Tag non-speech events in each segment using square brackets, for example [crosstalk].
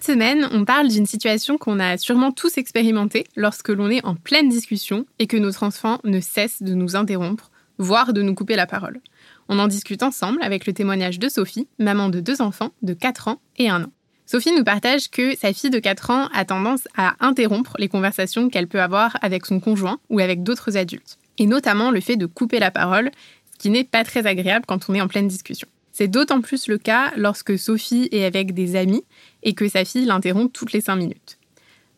Cette semaine, on parle d'une situation qu'on a sûrement tous expérimentée lorsque l'on est en pleine discussion et que notre enfant ne cesse de nous interrompre, voire de nous couper la parole. On en discute ensemble avec le témoignage de Sophie, maman de deux enfants de 4 ans et 1 an. Sophie nous partage que sa fille de 4 ans a tendance à interrompre les conversations qu'elle peut avoir avec son conjoint ou avec d'autres adultes, et notamment le fait de couper la parole, ce qui n'est pas très agréable quand on est en pleine discussion. C'est d'autant plus le cas lorsque Sophie est avec des amis et que sa fille l'interrompt toutes les cinq minutes.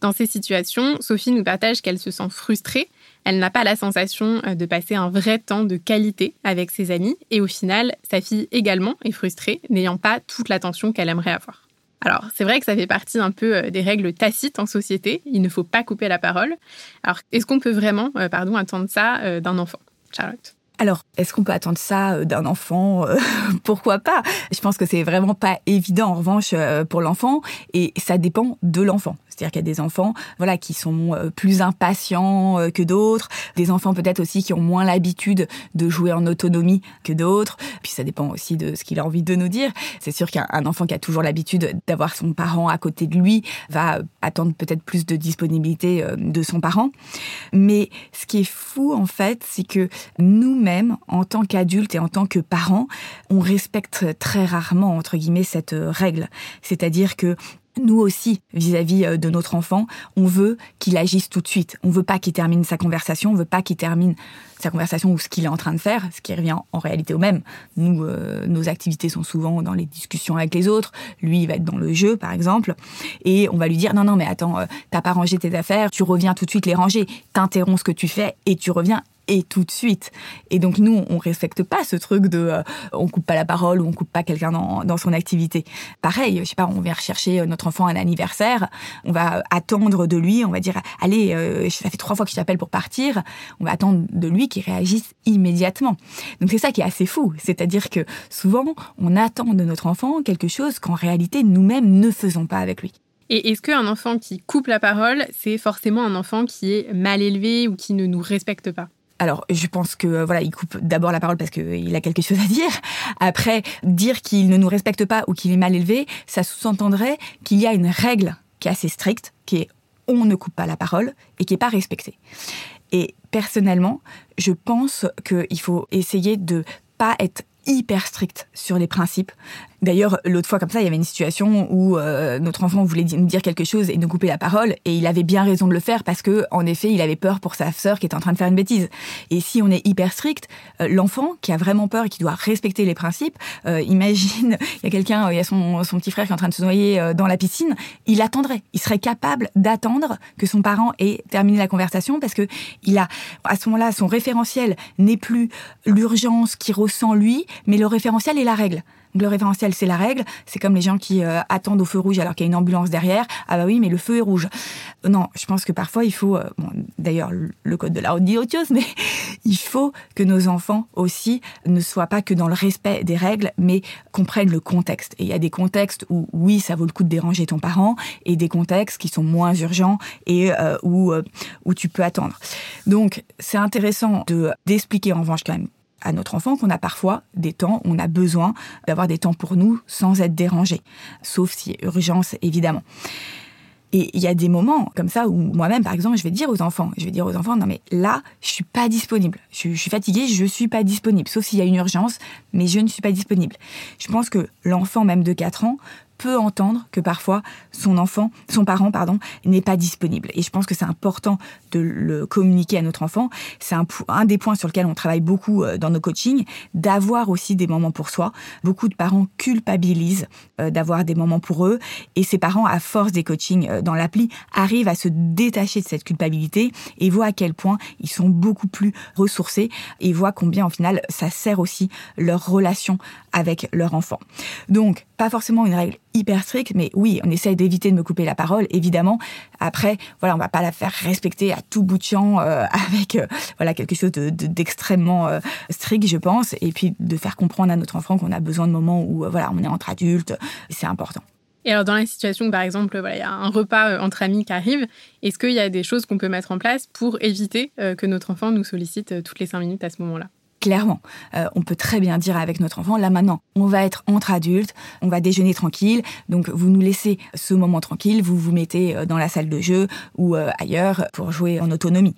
Dans ces situations, Sophie nous partage qu'elle se sent frustrée, elle n'a pas la sensation euh, de passer un vrai temps de qualité avec ses amis et au final, sa fille également est frustrée, n'ayant pas toute l'attention qu'elle aimerait avoir. Alors, c'est vrai que ça fait partie un peu euh, des règles tacites en société, il ne faut pas couper la parole. Alors, est-ce qu'on peut vraiment, euh, attendre ça d'un enfant? Charlotte alors, est-ce qu'on peut attendre ça euh, d'un enfant euh, [laughs] Pourquoi pas? Je pense que c'est vraiment pas évident en revanche euh, pour l'enfant et ça dépend de l'enfant. C'est-à-dire qu'il y a des enfants, voilà, qui sont plus impatients que d'autres, des enfants peut-être aussi qui ont moins l'habitude de jouer en autonomie que d'autres. Puis ça dépend aussi de ce qu'il a envie de nous dire. C'est sûr qu'un enfant qui a toujours l'habitude d'avoir son parent à côté de lui va attendre peut-être plus de disponibilité de son parent. Mais ce qui est fou en fait, c'est que nous-mêmes en tant qu'adulte et en tant que parent, on respecte très rarement, entre guillemets, cette euh, règle. C'est-à-dire que nous aussi, vis-à-vis euh, de notre enfant, on veut qu'il agisse tout de suite. On veut pas qu'il termine sa conversation, on veut pas qu'il termine sa conversation ou ce qu'il est en train de faire, ce qui revient en réalité au même. Nous, euh, nos activités sont souvent dans les discussions avec les autres. Lui, il va être dans le jeu, par exemple, et on va lui dire non, non, mais attends, t'as pas rangé tes affaires, tu reviens tout de suite les ranger, t'interromps ce que tu fais et tu reviens et tout de suite. Et donc nous, on respecte pas ce truc de euh, on coupe pas la parole ou on coupe pas quelqu'un dans, dans son activité. Pareil, je sais pas, on vient rechercher euh, notre enfant à un anniversaire, on va attendre de lui, on va dire allez, euh, ça fait trois fois que je t'appelle pour partir, on va attendre de lui qu'il réagisse immédiatement. Donc c'est ça qui est assez fou, c'est-à-dire que souvent on attend de notre enfant quelque chose qu'en réalité nous-mêmes ne faisons pas avec lui. Et est-ce qu'un enfant qui coupe la parole, c'est forcément un enfant qui est mal élevé ou qui ne nous respecte pas? Alors, je pense que euh, voilà, il coupe d'abord la parole parce qu'il a quelque chose à dire. Après, dire qu'il ne nous respecte pas ou qu'il est mal élevé, ça sous-entendrait qu'il y a une règle qui est assez stricte, qui est on ne coupe pas la parole et qui est pas respectée. Et personnellement, je pense qu'il faut essayer de pas être hyper strict sur les principes. D'ailleurs, l'autre fois, comme ça, il y avait une situation où euh, notre enfant voulait nous dire quelque chose et nous couper la parole, et il avait bien raison de le faire parce que, en effet, il avait peur pour sa sœur qui était en train de faire une bêtise. Et si on est hyper strict, euh, l'enfant qui a vraiment peur et qui doit respecter les principes, euh, imagine, [laughs] il y a quelqu'un, il y a son, son, petit frère qui est en train de se noyer dans la piscine, il attendrait, il serait capable d'attendre que son parent ait terminé la conversation parce que il a, à ce moment-là, son référentiel n'est plus l'urgence qu'il ressent lui, mais le référentiel est la règle le référentiel, c'est la règle. C'est comme les gens qui euh, attendent au feu rouge alors qu'il y a une ambulance derrière. Ah bah oui, mais le feu est rouge. Non, je pense que parfois il faut, euh, d'ailleurs le code de la route dit autre chose, mais [laughs] il faut que nos enfants aussi ne soient pas que dans le respect des règles, mais comprennent le contexte. Et il y a des contextes où oui, ça vaut le coup de déranger ton parent, et des contextes qui sont moins urgents et euh, où où tu peux attendre. Donc c'est intéressant de d'expliquer en revanche quand même à notre enfant qu'on a parfois des temps, on a besoin d'avoir des temps pour nous sans être dérangé, sauf si urgence évidemment. Et il y a des moments comme ça où moi-même, par exemple, je vais dire aux enfants, je vais dire aux enfants, non mais là, je suis pas disponible. Je, suis fatiguée, je suis pas disponible. Sauf s'il y a une urgence, mais je ne suis pas disponible. Je pense que l'enfant, même de 4 ans, peut entendre que parfois son enfant, son parent, pardon, n'est pas disponible. Et je pense que c'est important de le communiquer à notre enfant. C'est un, un, des points sur lequel on travaille beaucoup euh, dans nos coachings, d'avoir aussi des moments pour soi. Beaucoup de parents culpabilisent euh, d'avoir des moments pour eux, et ces parents, à force des coachings euh, dans l'appli, arrivent à se détacher de cette culpabilité et voient à quel point ils sont beaucoup plus ressourcés et voient combien, en final, ça sert aussi leur relation avec leur enfant. Donc, pas forcément une règle hyper stricte, mais oui, on essaye d'éviter de me couper la parole, évidemment. Après, voilà, on va pas la faire respecter à tout bout de champ euh, [laughs] avec euh, voilà quelque chose d'extrêmement de, strict, je pense, et puis de faire comprendre à notre enfant qu'on a besoin de moments où voilà, on est entre adultes, c'est important. Et alors, dans la situation, par exemple, il y a un repas entre amis qui arrive, est-ce qu'il y a des choses qu'on peut mettre en place pour éviter que notre enfant nous sollicite toutes les cinq minutes à ce moment-là? Clairement. Euh, on peut très bien dire avec notre enfant, là maintenant, on va être entre adultes, on va déjeuner tranquille, donc vous nous laissez ce moment tranquille, vous vous mettez euh, dans la salle de jeu ou euh, ailleurs pour jouer en autonomie.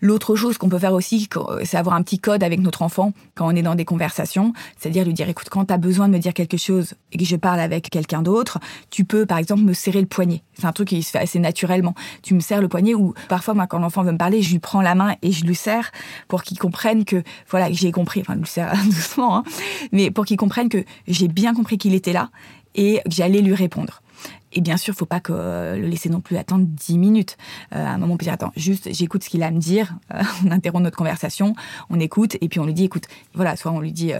L'autre chose qu'on peut faire aussi, c'est avoir un petit code avec notre enfant quand on est dans des conversations, c'est-à-dire lui dire écoute, quand tu as besoin de me dire quelque chose et que je parle avec quelqu'un d'autre, tu peux par exemple me serrer le poignet. C'est un truc qui se fait assez naturellement. Tu me serres le poignet ou parfois moi quand l'enfant veut me parler, je lui prends la main et je lui serre pour qu'il comprenne que voilà, j'ai compris, enfin je lui serre [laughs] doucement hein, mais pour qu'il comprenne que j'ai bien compris qu'il était là et que j'allais lui répondre. Et bien sûr, faut pas que, euh, le laisser non plus attendre 10 minutes. Euh, à un moment, on peut dire, attends, juste, j'écoute ce qu'il a à me dire. Euh, [laughs] on interrompt notre conversation, on écoute, et puis on lui dit, écoute, voilà, soit on lui dit,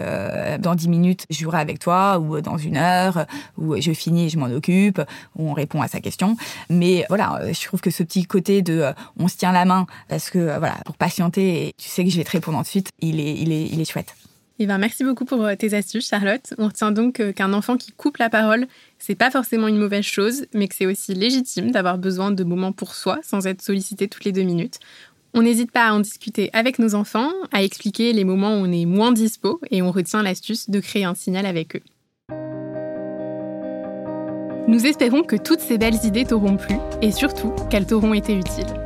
dans 10 minutes, je jouerai avec toi, ou dans une heure, ou je finis et je m'en occupe, ou on répond à sa question. Mais voilà, je trouve que ce petit côté de, on se tient la main, parce que, voilà, pour patienter, et tu sais que je vais te répondre ensuite, il est, il est, il est chouette. Eh ben, merci beaucoup pour tes astuces, Charlotte. On retient donc qu'un enfant qui coupe la parole, c'est pas forcément une mauvaise chose, mais que c'est aussi légitime d'avoir besoin de moments pour soi sans être sollicité toutes les deux minutes. On n'hésite pas à en discuter avec nos enfants, à expliquer les moments où on est moins dispo et on retient l'astuce de créer un signal avec eux. Nous espérons que toutes ces belles idées t'auront plu et surtout qu'elles t'auront été utiles.